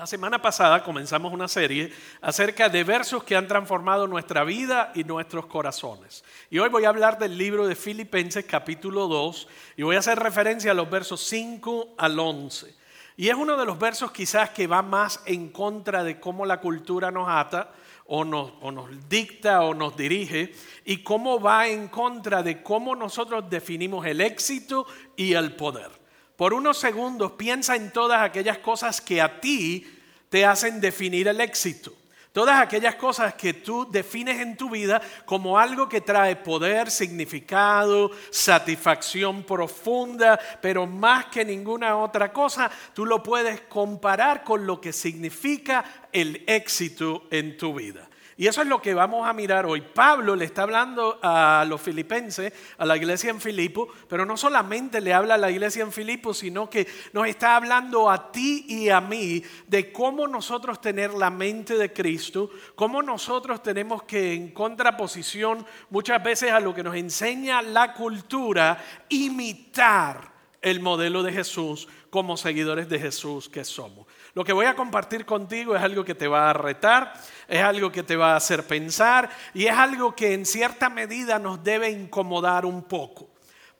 La semana pasada comenzamos una serie acerca de versos que han transformado nuestra vida y nuestros corazones. Y hoy voy a hablar del libro de Filipenses capítulo 2 y voy a hacer referencia a los versos 5 al 11. Y es uno de los versos quizás que va más en contra de cómo la cultura nos ata o nos, o nos dicta o nos dirige y cómo va en contra de cómo nosotros definimos el éxito y el poder. Por unos segundos piensa en todas aquellas cosas que a ti te hacen definir el éxito. Todas aquellas cosas que tú defines en tu vida como algo que trae poder, significado, satisfacción profunda, pero más que ninguna otra cosa, tú lo puedes comparar con lo que significa el éxito en tu vida. Y eso es lo que vamos a mirar hoy. Pablo le está hablando a los filipenses, a la iglesia en Filipo, pero no solamente le habla a la iglesia en Filipo, sino que nos está hablando a ti y a mí de cómo nosotros tener la mente de Cristo, cómo nosotros tenemos que en contraposición muchas veces a lo que nos enseña la cultura, imitar el modelo de Jesús como seguidores de Jesús que somos. Lo que voy a compartir contigo es algo que te va a retar, es algo que te va a hacer pensar y es algo que en cierta medida nos debe incomodar un poco.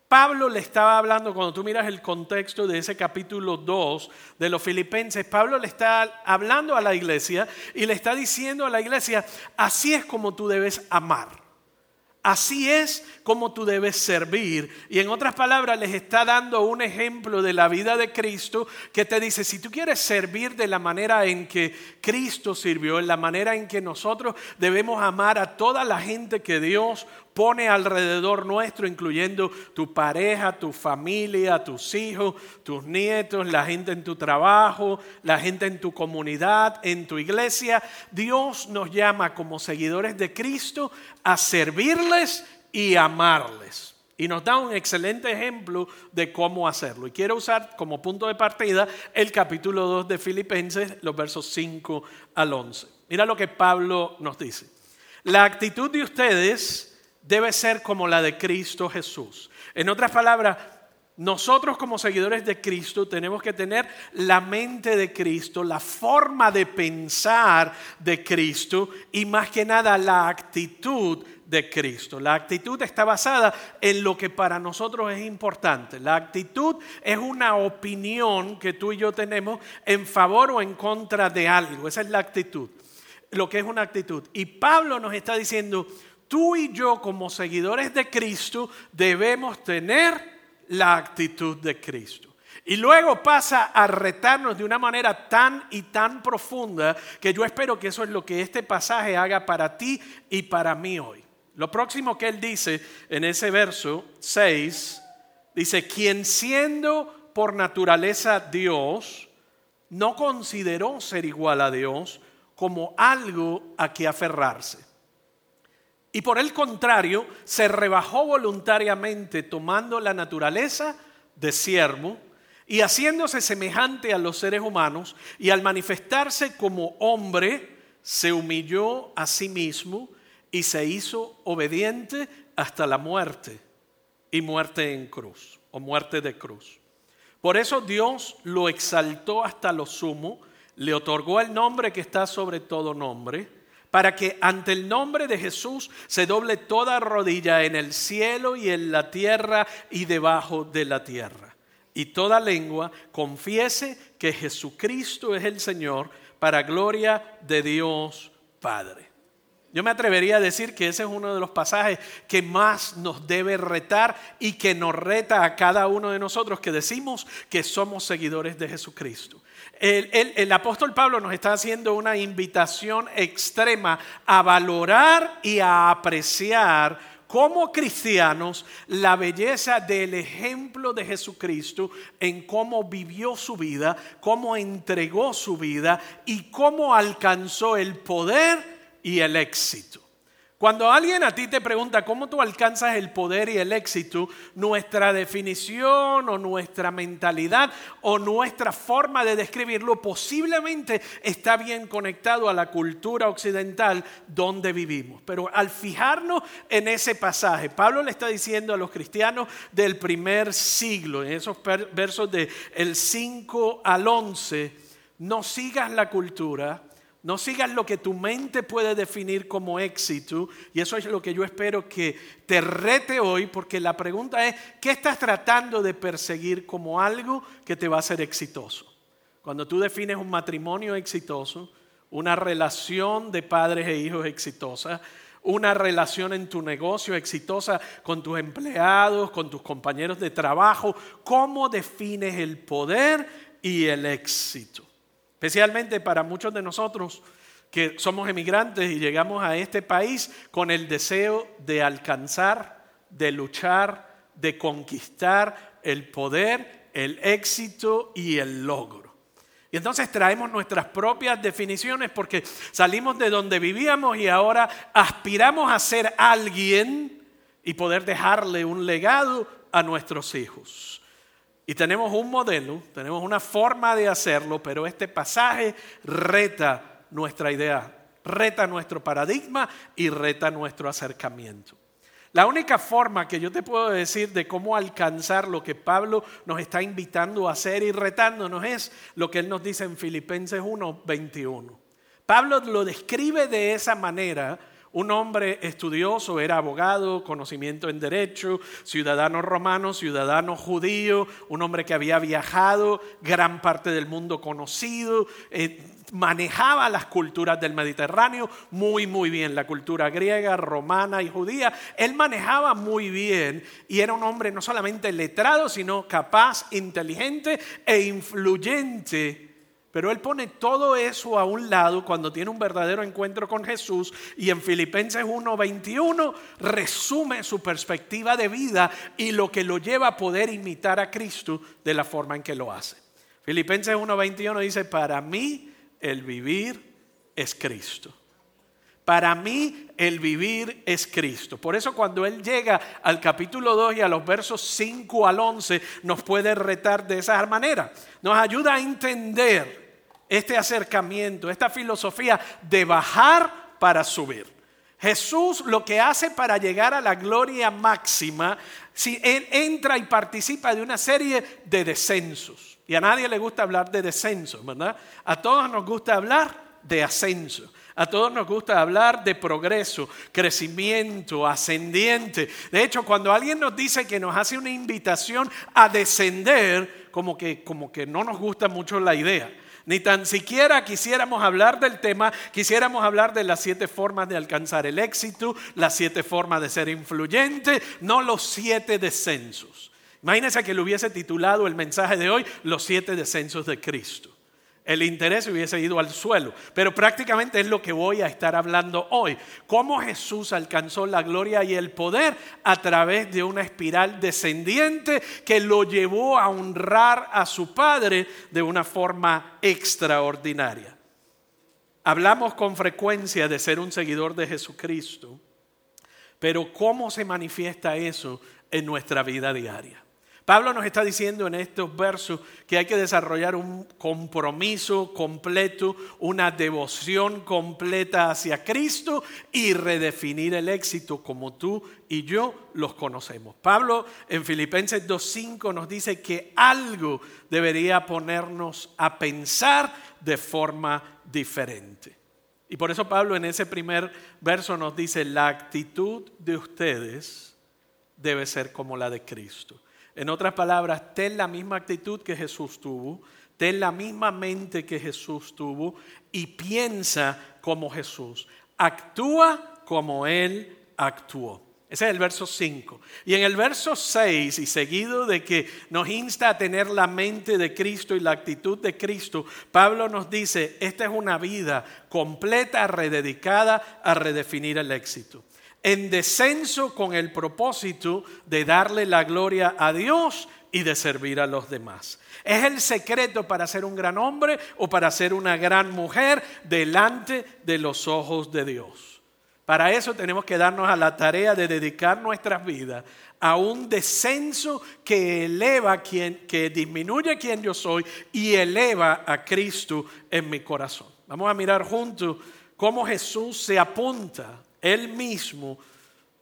Pablo le estaba hablando, cuando tú miras el contexto de ese capítulo 2 de los filipenses, Pablo le está hablando a la iglesia y le está diciendo a la iglesia, así es como tú debes amar. Así es como tú debes servir. Y en otras palabras, les está dando un ejemplo de la vida de Cristo que te dice, si tú quieres servir de la manera en que Cristo sirvió, en la manera en que nosotros debemos amar a toda la gente que Dios pone alrededor nuestro, incluyendo tu pareja, tu familia, tus hijos, tus nietos, la gente en tu trabajo, la gente en tu comunidad, en tu iglesia. Dios nos llama como seguidores de Cristo a servirles y amarles. Y nos da un excelente ejemplo de cómo hacerlo. Y quiero usar como punto de partida el capítulo 2 de Filipenses, los versos 5 al 11. Mira lo que Pablo nos dice. La actitud de ustedes debe ser como la de Cristo Jesús. En otras palabras, nosotros como seguidores de Cristo tenemos que tener la mente de Cristo, la forma de pensar de Cristo y más que nada la actitud de Cristo. La actitud está basada en lo que para nosotros es importante. La actitud es una opinión que tú y yo tenemos en favor o en contra de algo. Esa es la actitud. Lo que es una actitud. Y Pablo nos está diciendo, tú y yo como seguidores de Cristo debemos tener la actitud de Cristo. Y luego pasa a retarnos de una manera tan y tan profunda que yo espero que eso es lo que este pasaje haga para ti y para mí hoy. Lo próximo que él dice en ese verso 6, dice, quien siendo por naturaleza Dios, no consideró ser igual a Dios como algo a que aferrarse y por el contrario, se rebajó voluntariamente tomando la naturaleza de siervo y haciéndose semejante a los seres humanos y al manifestarse como hombre, se humilló a sí mismo y se hizo obediente hasta la muerte y muerte en cruz o muerte de cruz. Por eso Dios lo exaltó hasta lo sumo, le otorgó el nombre que está sobre todo nombre para que ante el nombre de Jesús se doble toda rodilla en el cielo y en la tierra y debajo de la tierra. Y toda lengua confiese que Jesucristo es el Señor para gloria de Dios Padre. Yo me atrevería a decir que ese es uno de los pasajes que más nos debe retar y que nos reta a cada uno de nosotros que decimos que somos seguidores de Jesucristo. El, apóstol Pablo nos está haciendo una invitación extrema a valorar y a apreciar como cristianos la belleza del ejemplo de Jesucristo en cómo vivió su vida, cómo entregó su vida y cómo alcanzó el poder y el éxito. Cuando alguien a ti te pregunta cómo tú alcanzas el poder y el éxito, nuestra definición o nuestra mentalidad o nuestra forma de describirlo posiblemente está bien conectado a la cultura occidental donde vivimos. Pero al fijarnos en ese pasaje, Pablo le está diciendo a los cristianos del primer siglo, en esos versos del 5 al 11, no sigas la cultura, no sigas lo que tu mente puede definir como éxito, y eso es lo que yo espero que te rete hoy, porque la pregunta es, ¿qué estás tratando de perseguir como algo que te va a hacer exitoso? Cuando tú defines un matrimonio exitoso, una relación de padres e hijos exitosa, una relación en tu negocio exitosa con tus empleados, con tus compañeros de trabajo, ¿cómo defines el poder y el éxito? Especialmente para muchos de nosotros que somos emigrantes y llegamos a este país con el deseo de alcanzar, de luchar, de conquistar el poder, el éxito y el logro. Y entonces traemos nuestras propias definiciones porque salimos de donde vivíamos y ahora aspiramos a ser alguien y poder dejarle un legado a nuestros hijos. Y tenemos un modelo, tenemos una forma de hacerlo, pero este pasaje reta nuestra idea, reta nuestro paradigma y reta nuestro acercamiento. La única forma que yo te puedo decir de cómo alcanzar lo que Pablo nos está invitando a hacer y retándonos es lo que él nos dice en Filipenses 1:21. Pablo lo describe de esa manera un hombre estudioso, era abogado, conocimiento en derecho, ciudadano romano, ciudadano judío, un hombre que había viajado gran parte del mundo conocido, eh, manejaba las culturas del Mediterráneo muy, muy bien, la cultura griega, romana y judía. Él manejaba muy bien y era un hombre no solamente letrado, sino capaz, inteligente e influyente pero él pone todo eso a un lado cuando tiene un verdadero encuentro con Jesús y en Filipenses 1:21 resume su perspectiva de vida y lo que lo lleva a poder imitar a Cristo de la forma en que lo hace. Filipenses 1:21 dice, para mí el vivir es Cristo. Para mí el vivir es Cristo. Por eso cuando Él llega al capítulo 2 y a los versos 5 al 11 nos puede retar de esa manera. Nos ayuda a entender este acercamiento, esta filosofía de bajar para subir. Jesús lo que hace para llegar a la gloria máxima, si él entra y participa de una serie de descensos. Y a nadie le gusta hablar de descensos, ¿verdad? A todos nos gusta hablar de ascenso. A todos nos gusta hablar de progreso, crecimiento, ascendiente. De hecho, cuando alguien nos dice que nos hace una invitación a descender, como que, como que no nos gusta mucho la idea. Ni tan siquiera quisiéramos hablar del tema, quisiéramos hablar de las siete formas de alcanzar el éxito, las siete formas de ser influyente, no los siete descensos. Imagínense que le hubiese titulado el mensaje de hoy Los siete descensos de Cristo el interés hubiese ido al suelo. Pero prácticamente es lo que voy a estar hablando hoy. Cómo Jesús alcanzó la gloria y el poder a través de una espiral descendiente que lo llevó a honrar a su Padre de una forma extraordinaria. Hablamos con frecuencia de ser un seguidor de Jesucristo, pero ¿cómo se manifiesta eso en nuestra vida diaria? Pablo nos está diciendo en estos versos que hay que desarrollar un compromiso completo, una devoción completa hacia Cristo y redefinir el éxito como tú y yo los conocemos. Pablo en Filipenses 2.5 nos dice que algo debería ponernos a pensar de forma diferente. Y por eso Pablo en ese primer verso nos dice, la actitud de ustedes debe ser como la de Cristo. En otras palabras, ten la misma actitud que Jesús tuvo, ten la misma mente que Jesús tuvo y piensa como Jesús. Actúa como Él actuó. Ese es el verso 5. Y en el verso 6, y seguido de que nos insta a tener la mente de Cristo y la actitud de Cristo, Pablo nos dice, esta es una vida completa, rededicada a redefinir el éxito en descenso con el propósito de darle la gloria a Dios y de servir a los demás. Es el secreto para ser un gran hombre o para ser una gran mujer delante de los ojos de Dios. Para eso tenemos que darnos a la tarea de dedicar nuestras vidas a un descenso que eleva quien que disminuye quien yo soy y eleva a Cristo en mi corazón. Vamos a mirar juntos cómo Jesús se apunta él mismo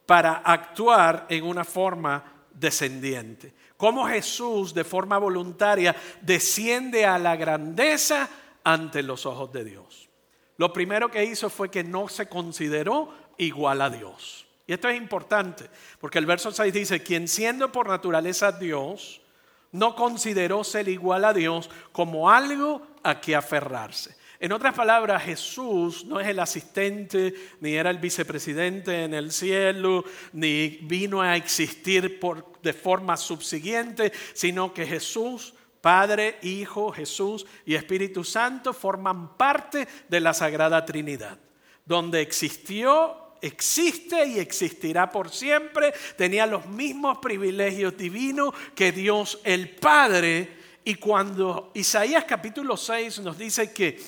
para actuar en una forma descendiente. Cómo Jesús de forma voluntaria desciende a la grandeza ante los ojos de Dios. Lo primero que hizo fue que no se consideró igual a Dios. Y esto es importante, porque el verso 6 dice, quien siendo por naturaleza Dios, no consideró ser igual a Dios como algo a que aferrarse. En otras palabras, Jesús no es el asistente, ni era el vicepresidente en el cielo, ni vino a existir por, de forma subsiguiente, sino que Jesús, Padre, Hijo, Jesús y Espíritu Santo forman parte de la Sagrada Trinidad, donde existió existe y existirá por siempre, tenía los mismos privilegios divinos que Dios el Padre. Y cuando Isaías capítulo 6 nos dice que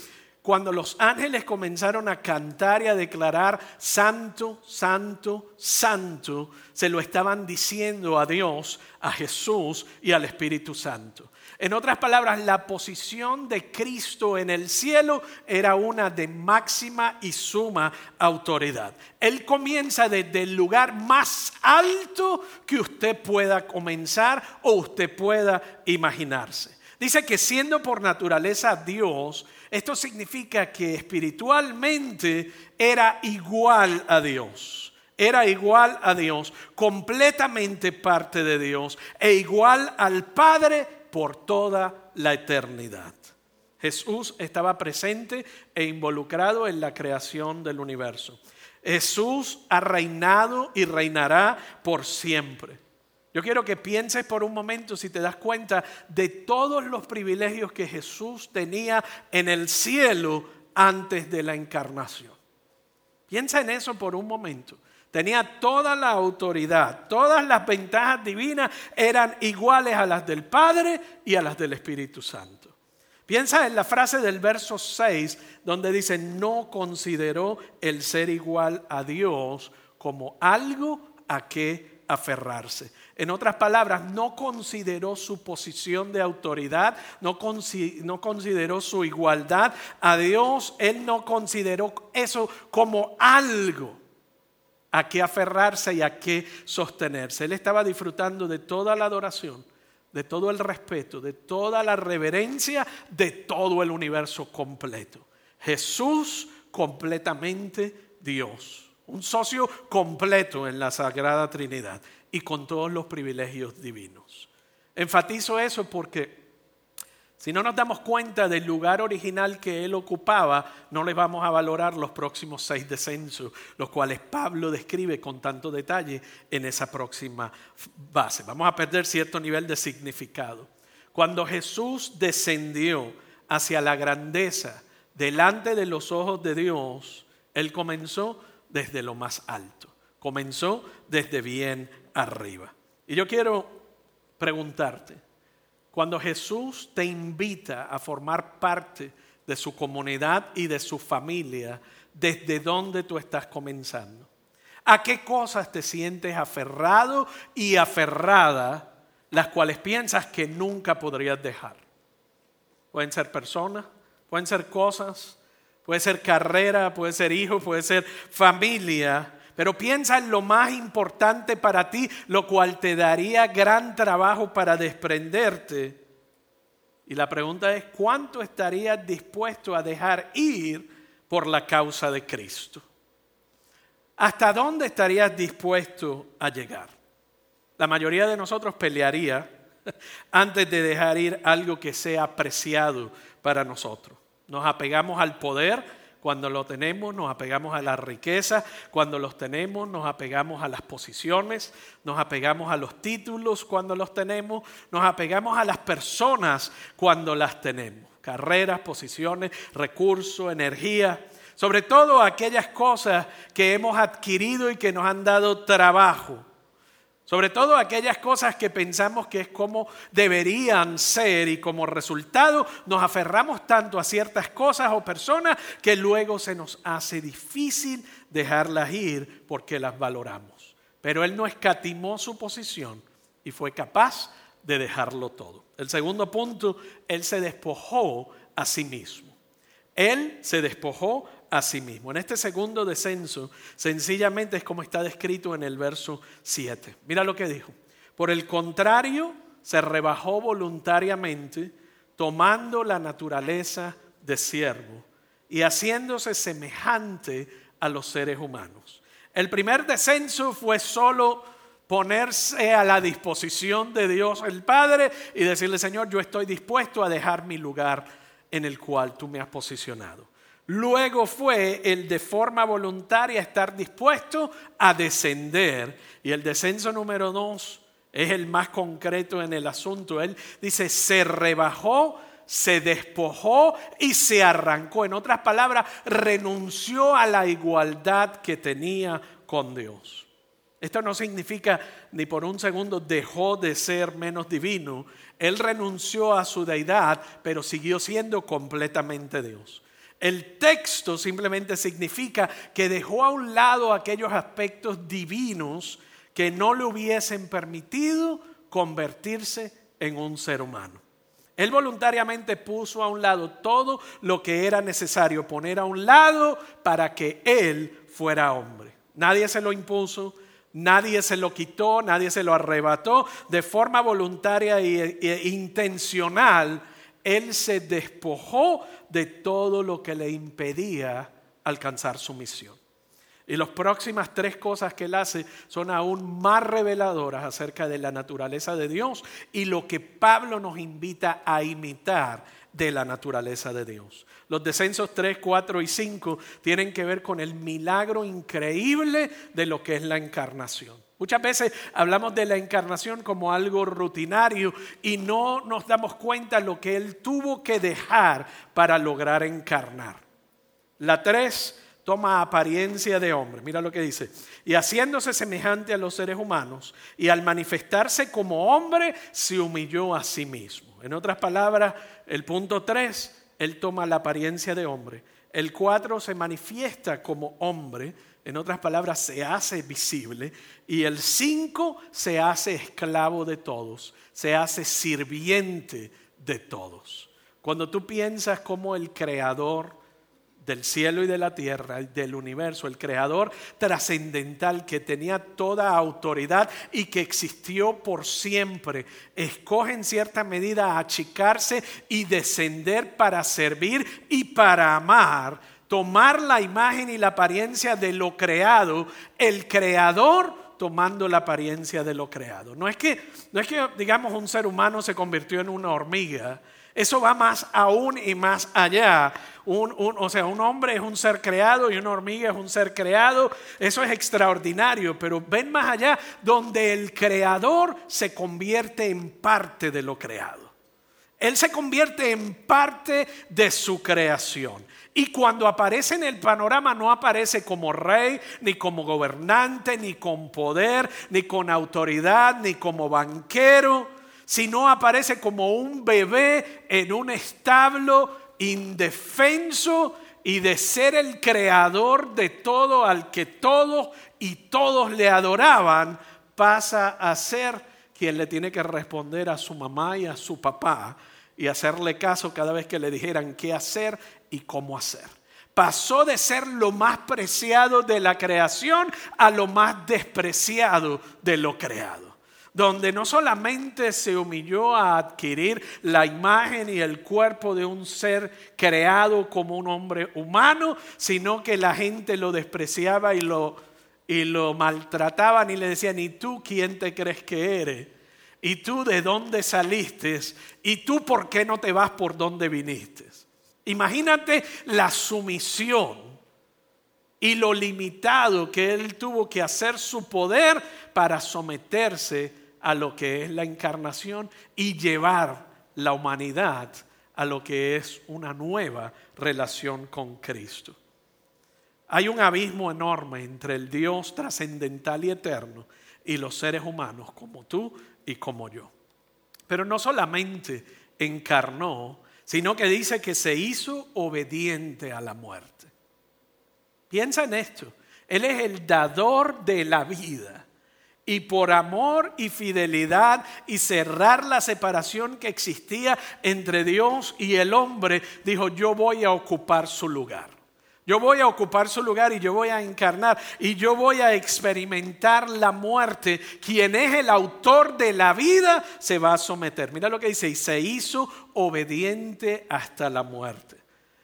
cuando los ángeles comenzaron a cantar y a declarar santo, santo, santo, se lo estaban diciendo a Dios, a Jesús y al Espíritu Santo. En otras palabras, la posición de Cristo en el cielo era una de máxima y suma autoridad. Él comienza desde el lugar más alto que usted pueda comenzar o usted pueda imaginarse. Dice que siendo por naturaleza Dios, esto significa que espiritualmente era igual a Dios. Era igual a Dios, completamente parte de Dios e igual al Padre por toda la eternidad. Jesús estaba presente e involucrado en la creación del universo. Jesús ha reinado y reinará por siempre. Yo quiero que pienses por un momento, si te das cuenta, de todos los privilegios que Jesús tenía en el cielo antes de la encarnación. Piensa en eso por un momento. Tenía toda la autoridad, todas las ventajas divinas eran iguales a las del Padre y a las del Espíritu Santo. Piensa en la frase del verso 6 donde dice, no consideró el ser igual a Dios como algo a que aferrarse. En otras palabras, no consideró su posición de autoridad, no, consideró su igualdad a Dios, él no consideró eso como algo a qué aferrarse y a qué sostenerse. Él estaba disfrutando de toda la adoración, de todo el respeto, de toda la reverencia, de todo el universo completo. Jesús completamente Dios, un socio completo en la Sagrada Trinidad y con todos los privilegios divinos. Enfatizo eso porque si no nos damos cuenta del lugar original que él ocupaba, no le vamos a valorar los próximos seis descensos, los cuales Pablo describe con tanto detalle en esa próxima base. Vamos a perder cierto nivel de significado. Cuando Jesús descendió hacia la grandeza delante de los ojos de Dios, él comenzó desde lo más alto, comenzó desde bien arriba. Y yo quiero preguntarte, cuando Jesús te invita a formar parte de su comunidad y de su familia, ¿desde dónde tú estás comenzando? ¿A qué cosas te sientes aferrado y aferrada, las cuales piensas que nunca podrías dejar? Pueden ser personas, pueden ser cosas, puede ser carrera, puede ser hijo, puede ser familia, pero piensa en lo más importante para ti, lo cual te daría gran trabajo para desprenderte. Y la pregunta es, ¿cuánto estarías dispuesto a dejar ir por la causa de Cristo? ¿Hasta dónde estarías dispuesto a llegar? La mayoría de nosotros pelearía antes de dejar ir algo que sea apreciado para nosotros. Nos apegamos al poder, cuando lo tenemos nos apegamos a la riqueza, cuando los tenemos nos apegamos a las posiciones, nos apegamos a los títulos cuando los tenemos, nos apegamos a las personas cuando las tenemos. Carreras, posiciones, recursos, energía, sobre todo aquellas cosas que hemos adquirido y que nos han dado trabajo sobre todo aquellas cosas que pensamos que es como deberían ser y como resultado nos aferramos tanto a ciertas cosas o personas que luego se nos hace difícil dejarlas ir porque las valoramos. Pero Él no escatimó su posición y fue capaz de dejarlo todo. El segundo punto, Él se despojó a sí mismo. Él se despojó mismo. En este segundo descenso, sencillamente es como está descrito en el verso 7. Mira lo que dijo. Por el contrario, se rebajó voluntariamente, tomando la naturaleza de siervo y haciéndose semejante a los seres humanos. El primer descenso fue solo ponerse a la disposición de Dios el Padre y decirle, Señor, yo estoy dispuesto a dejar mi lugar en el cual tú me has posicionado. Luego fue el de forma voluntaria estar dispuesto a descender. Y el descenso número dos es el más concreto en el asunto. Él dice, se rebajó, se despojó y se arrancó. En otras palabras, renunció a la igualdad que tenía con Dios. Esto no significa ni por un segundo dejó de ser menos divino. Él renunció a su deidad, pero siguió siendo completamente Dios. El texto simplemente significa que dejó a un lado aquellos aspectos divinos que no le hubiesen permitido convertirse en un ser humano. Él voluntariamente puso a un lado todo lo que era necesario poner a un lado para que Él fuera hombre. Nadie se lo impuso, Nadie se lo quitó, nadie se lo arrebató. De forma voluntaria e, intencional, Él se despojó de todo lo que le impedía alcanzar su misión. Y las próximas tres cosas que Él hace son aún más reveladoras acerca de la naturaleza de Dios y lo que Pablo nos invita a imitar de la naturaleza de Dios. Los descensos 3, 4 y 5 tienen que ver con el milagro increíble de lo que es la encarnación. Muchas veces hablamos de la encarnación como algo rutinario y no nos damos cuenta lo que Él tuvo que dejar para lograr encarnar. La 3 toma apariencia de hombre. Mira lo que dice. Y haciéndose semejante a los seres humanos y al manifestarse como hombre, se humilló a sí mismo. En otras palabras, el punto 3, él toma la apariencia de hombre. El 4 se manifiesta como hombre, en otras palabras, se hace visible. Y el 5 se hace esclavo de todos, se hace sirviente de todos. Cuando tú piensas como el creador del cielo y de la tierra, del universo, el creador trascendental que tenía toda autoridad y que existió por siempre, escoge en cierta medida achicarse y descender para servir y para amar, tomar la imagen y la apariencia de lo creado, el creador tomando la apariencia de lo creado. No es que, no es que digamos, un ser humano se convirtió en una hormiga, eso va más aún y más allá. o sea, un hombre es un ser creado y una hormiga es un ser creado. Eso es extraordinario, pero ven más allá donde el creador se convierte en parte de lo creado. Él se convierte en parte de su creación. Y cuando aparece en el panorama no aparece como rey, ni como gobernante, ni con poder, ni con autoridad, ni como banquero sino aparece como un bebé en un establo indefenso y de ser el creador de todo al que todos y todos le adoraban, pasa a ser quien le tiene que responder a su mamá y a su papá y hacerle caso cada vez que le dijeran qué hacer y cómo hacer. Pasó de ser lo más preciado de la creación a lo más despreciado de lo creado donde no solamente se humilló a adquirir la imagen y el cuerpo de un ser creado como un hombre humano, sino que la gente lo despreciaba y lo, y lo y le decían, ¿y tú quién te crees que eres? ¿Y tú de dónde saliste? ¿Y tú por qué no te vas por donde viniste? Imagínate la sumisión y lo limitado que él tuvo que hacer su poder para someterse a lo que es la encarnación y llevar la humanidad a lo que es una nueva relación con Cristo. Hay un abismo enorme entre el Dios trascendental y eterno y los seres humanos como tú y como yo. Pero no solamente encarnó, sino que dice que se hizo obediente a la muerte. Piensa en esto. Él es el dador de la vida y por amor y fidelidad y cerrar la separación que existía entre Dios y el hombre, dijo, yo voy a ocupar su lugar. Yo voy a ocupar su lugar y yo voy a encarnar y yo voy a experimentar la muerte. Quien es el autor de la vida se va a someter. Mira lo que dice, y se hizo obediente hasta la muerte.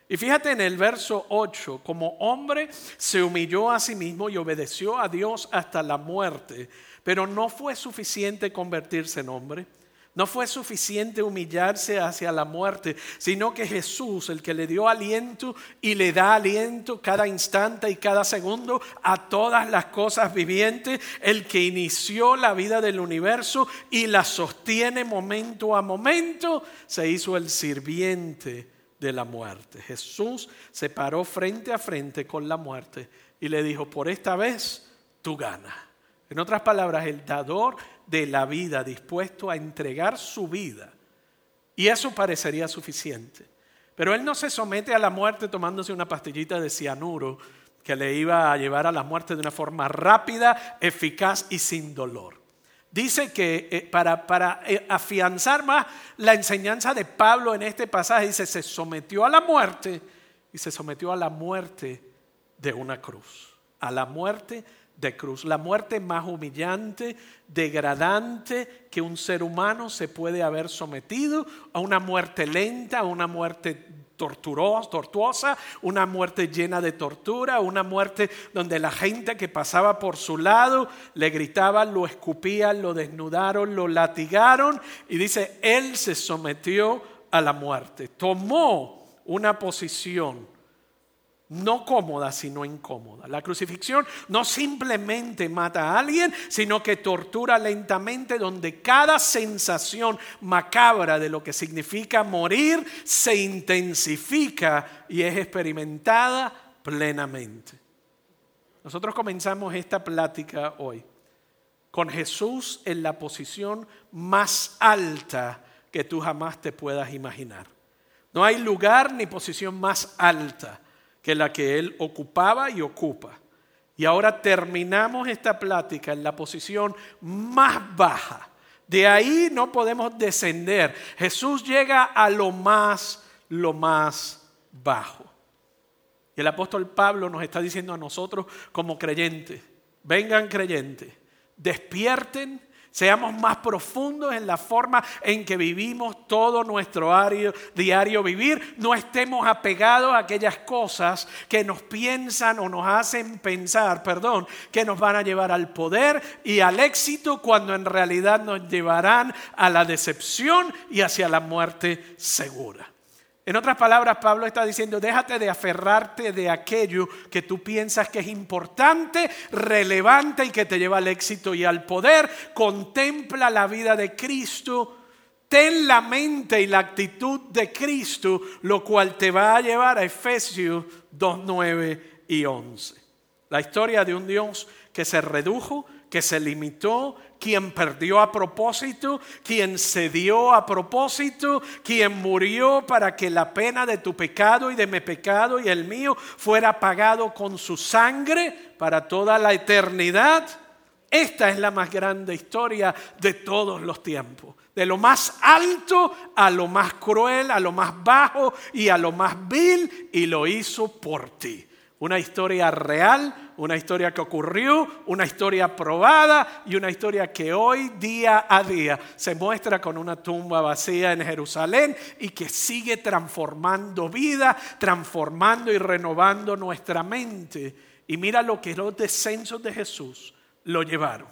Y fíjate en el verso 8, como hombre se humilló a sí mismo y obedeció a Dios hasta la muerte, pero no fue suficiente convertirse en hombre. No fue suficiente humillarse hacia la muerte, sino que Jesús, el que le dio aliento y le da aliento cada instante y cada segundo a todas las cosas vivientes, el que inició la vida del universo y la sostiene momento a momento, se hizo el sirviente de la muerte. Jesús se paró frente a frente con la muerte y le dijo, por esta vez tú ganas. En otras palabras, el dador de la vida dispuesto a entregar su vida. Y eso parecería suficiente. Pero él no se somete a la muerte tomándose una pastillita de cianuro que le iba a llevar a la muerte de una forma rápida, eficaz y sin dolor. Dice que eh, para, para eh, afianzar más la enseñanza de Pablo en este pasaje, dice, se sometió a la muerte y se sometió a la muerte de una cruz, a la muerte de cruz, la muerte más humillante, degradante que un ser humano se puede haber sometido, a una muerte lenta, a una muerte tortuosa, una muerte llena de tortura, una muerte donde la gente que pasaba por su lado le gritaban, lo escupían, lo desnudaron, lo latigaron y dice, él se sometió a la muerte, tomó una posición no cómoda, sino incómoda. La crucifixión no simplemente mata a alguien, sino que tortura lentamente donde cada sensación macabra de lo que significa morir se intensifica y es experimentada plenamente. Nosotros comenzamos esta plática hoy con Jesús en la posición más alta que tú jamás te puedas imaginar. No hay lugar ni posición más alta que la que él ocupaba y ocupa. Y ahora terminamos esta plática en la posición más baja. De ahí no podemos descender. Jesús llega a lo más, lo más bajo. Y el apóstol Pablo nos está diciendo a nosotros como creyentes, vengan creyentes, despierten Seamos más profundos en la forma en que vivimos todo nuestro diario, vivir. No estemos apegados a aquellas cosas que nos piensan o nos hacen pensar, perdón, que nos van a llevar al poder y al éxito cuando en realidad nos llevarán a la decepción y hacia la muerte segura. En otras palabras, Pablo está diciendo, déjate de aferrarte de aquello que tú piensas que es importante, relevante y que te lleva al éxito y al poder. Contempla la vida de Cristo, ten la mente y la actitud de Cristo, lo cual te va a llevar a Efesios 2, 9 y 11. La historia de un Dios que se redujo, que se limitó, quien perdió a propósito, quien cedió a propósito, quien murió para que la pena de tu pecado y de mi pecado y el mío fuera pagado con su sangre para toda la eternidad. Esta es la más grande historia de todos los tiempos. De lo más alto a lo más cruel, a lo más bajo y a lo más vil, y lo hizo por ti. Una historia real, una historia que ocurrió, una historia probada y una historia que hoy día a día se muestra con una tumba vacía en Jerusalén y que sigue transformando vida, transformando y renovando nuestra mente. Y mira lo que los descensos de Jesús lo llevaron.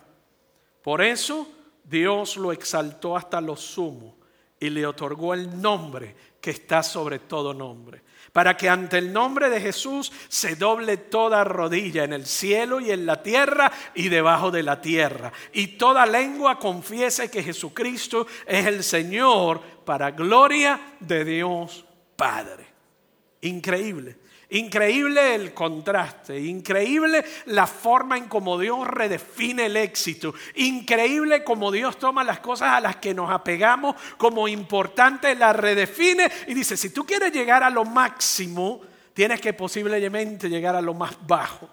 Por eso Dios lo exaltó hasta lo sumo y le otorgó el nombre que está sobre todo nombre para que ante el nombre de Jesús se doble toda rodilla en el cielo y en la tierra y debajo de la tierra, y toda lengua confiese que Jesucristo es el Señor para gloria de Dios Padre. Increíble. Increíble el contraste, increíble la forma en cómo Dios redefine el éxito, increíble cómo Dios toma las cosas a las que nos apegamos como importantes, las redefine y dice, si tú quieres llegar a lo máximo, tienes que posiblemente llegar a lo más bajo.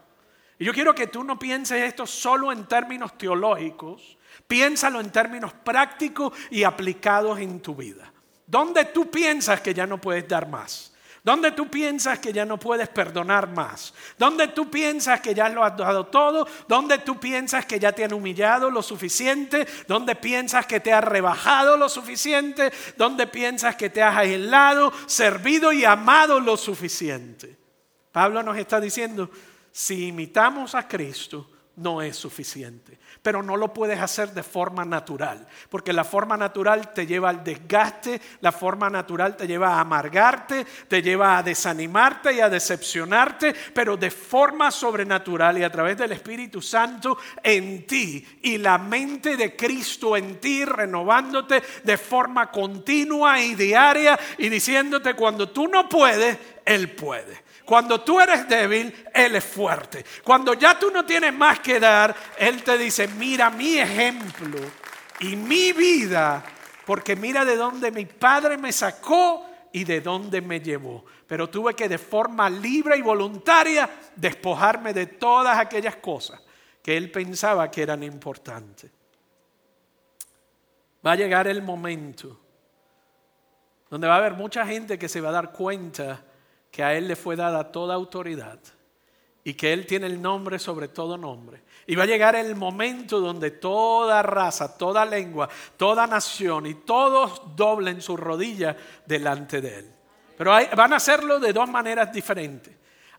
Y yo quiero que tú no pienses esto solo en términos teológicos, piénsalo en términos prácticos y aplicados en tu vida. ¿Dónde tú piensas que ya no puedes dar más? Donde tú piensas que ya no puedes perdonar más. Donde tú piensas que ya lo has dado todo. Donde tú piensas que ya te han humillado lo suficiente. Donde piensas que te has rebajado lo suficiente. Donde piensas que te has aislado, servido y amado lo suficiente. Pablo nos está diciendo, si imitamos a Cristo, no es suficiente. Pero no lo puedes hacer de forma natural, porque la forma natural te lleva al desgaste, la forma natural te lleva a amargarte, te lleva a desanimarte y a decepcionarte, pero de forma sobrenatural y a través del Espíritu Santo en ti y la mente de Cristo en ti, renovándote de forma continua y diaria y diciéndote cuando tú no puedes, Él puede. Cuando tú eres débil, Él es fuerte. Cuando ya tú no tienes más que dar, Él te dice, mira mi ejemplo y mi vida, porque mira de dónde mi Padre me sacó y de dónde me llevó. Pero tuve que de forma libre y voluntaria despojarme de todas aquellas cosas que Él pensaba que eran importantes. Va a llegar el momento donde va a haber mucha gente que se va a dar cuenta que a Él le fue dada toda autoridad y que Él tiene el nombre sobre todo nombre. Y va a llegar el momento donde toda raza, toda lengua, toda nación y todos doblen su rodilla delante de Él. Pero van a hacerlo de dos maneras diferentes.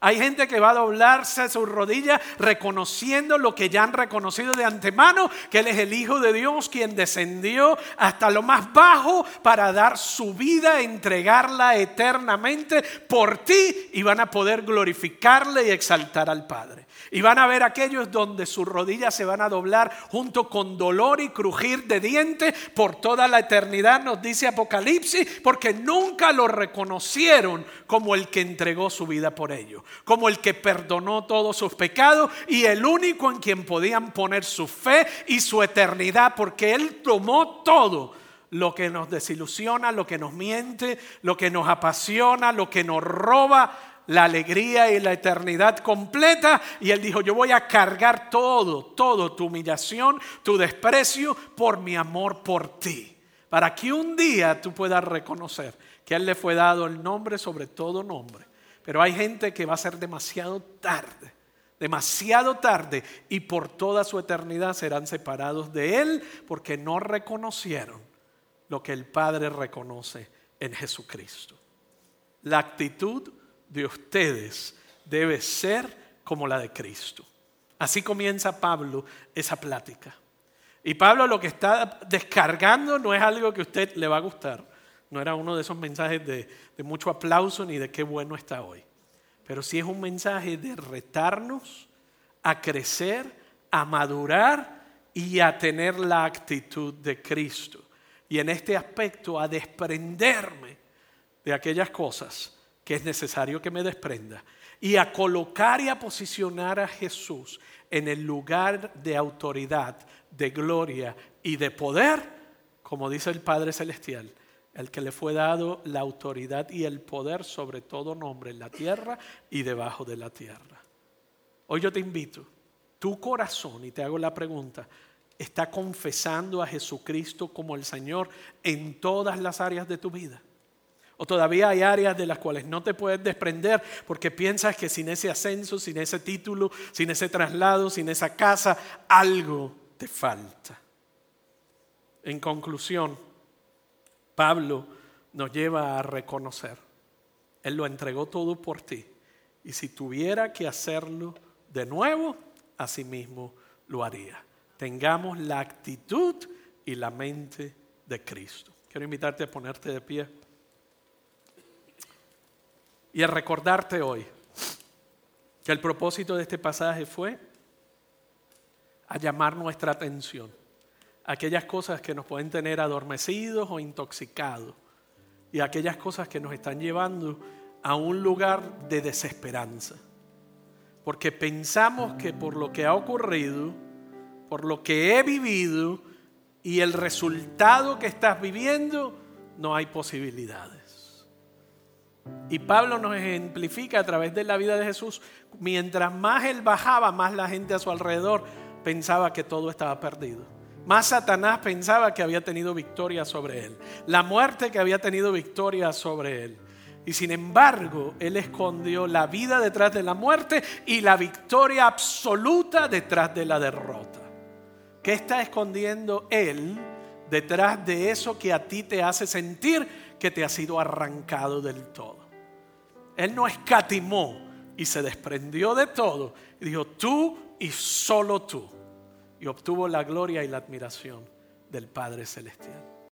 Hay gente que va a doblarse sus rodillas reconociendo lo que ya han reconocido de antemano, que Él es el Hijo de Dios quien descendió hasta lo más bajo para dar su vida, entregarla eternamente por ti y van a poder glorificarle y exaltar al Padre. Y van a ver aquellos donde sus rodillas se van a doblar junto con dolor y crujir de dientes por toda la eternidad, nos dice Apocalipsis, porque nunca lo reconocieron como el que entregó su vida por ellos, como el que perdonó todos sus pecados y el único en quien podían poner su fe y su eternidad, porque Él tomó todo lo que nos desilusiona, lo que nos miente, lo que nos apasiona, lo que nos roba la alegría y la eternidad completa. Y él dijo, yo voy a cargar todo, todo, tu humillación, tu desprecio por mi amor por ti. Para que un día tú puedas reconocer que a él le fue dado el nombre sobre todo nombre. Pero hay gente que va a ser demasiado tarde, demasiado tarde, y por toda su eternidad serán separados de él porque no reconocieron lo que el Padre reconoce en Jesucristo. La actitud de ustedes debe ser como la de Cristo. Así comienza Pablo esa plática. Y Pablo lo que está descargando no es algo que a usted le va a gustar. No era uno de esos mensajes de, de mucho aplauso ni de qué bueno está hoy. Pero sí es un mensaje de retarnos a crecer, a madurar y a tener la actitud de Cristo. Y en este aspecto a desprenderme de aquellas cosas que es necesario que me desprenda y a colocar y a posicionar a Jesús en el lugar de autoridad, de gloria y de poder, como dice el Padre Celestial, el que le fue dado la autoridad y el poder sobre todo nombre en la tierra y debajo de la tierra. Hoy yo te invito, tu corazón, y te hago la pregunta, ¿está confesando a Jesucristo como el Señor en todas las áreas de tu vida? O todavía hay áreas de las cuales no te puedes desprender porque piensas que sin ese ascenso, sin ese título, sin ese traslado, sin esa casa, algo te falta. En conclusión, Pablo nos lleva a reconocer, Él lo entregó todo por ti. Y si tuviera que hacerlo de nuevo, así mismo lo haría. Tengamos la actitud y la mente de Cristo. Quiero invitarte a ponerte de pie y a recordarte hoy que el propósito de este pasaje fue a llamar nuestra atención aquellas cosas que nos pueden tener adormecidos o intoxicados y aquellas cosas que nos están llevando a un lugar de desesperanza. Porque pensamos que por lo que ha ocurrido, por lo que he vivido y el resultado que estás viviendo, no hay posibilidades. Y Pablo nos ejemplifica a través de la vida de Jesús, mientras más él bajaba, más la gente a su alrededor pensaba que todo estaba perdido. Más Satanás pensaba que había tenido victoria sobre él. La muerte que había tenido victoria sobre él. Y sin embargo, Él escondió la vida detrás de la muerte y la victoria absoluta detrás de la derrota. ¿Qué está escondiendo Él detrás de eso que a ti te hace sentir que te ha sido arrancado del todo? Él no escatimó y se desprendió de todo. Dijo, tú y solo tú. Y obtuvo la gloria y la admiración del Padre Celestial.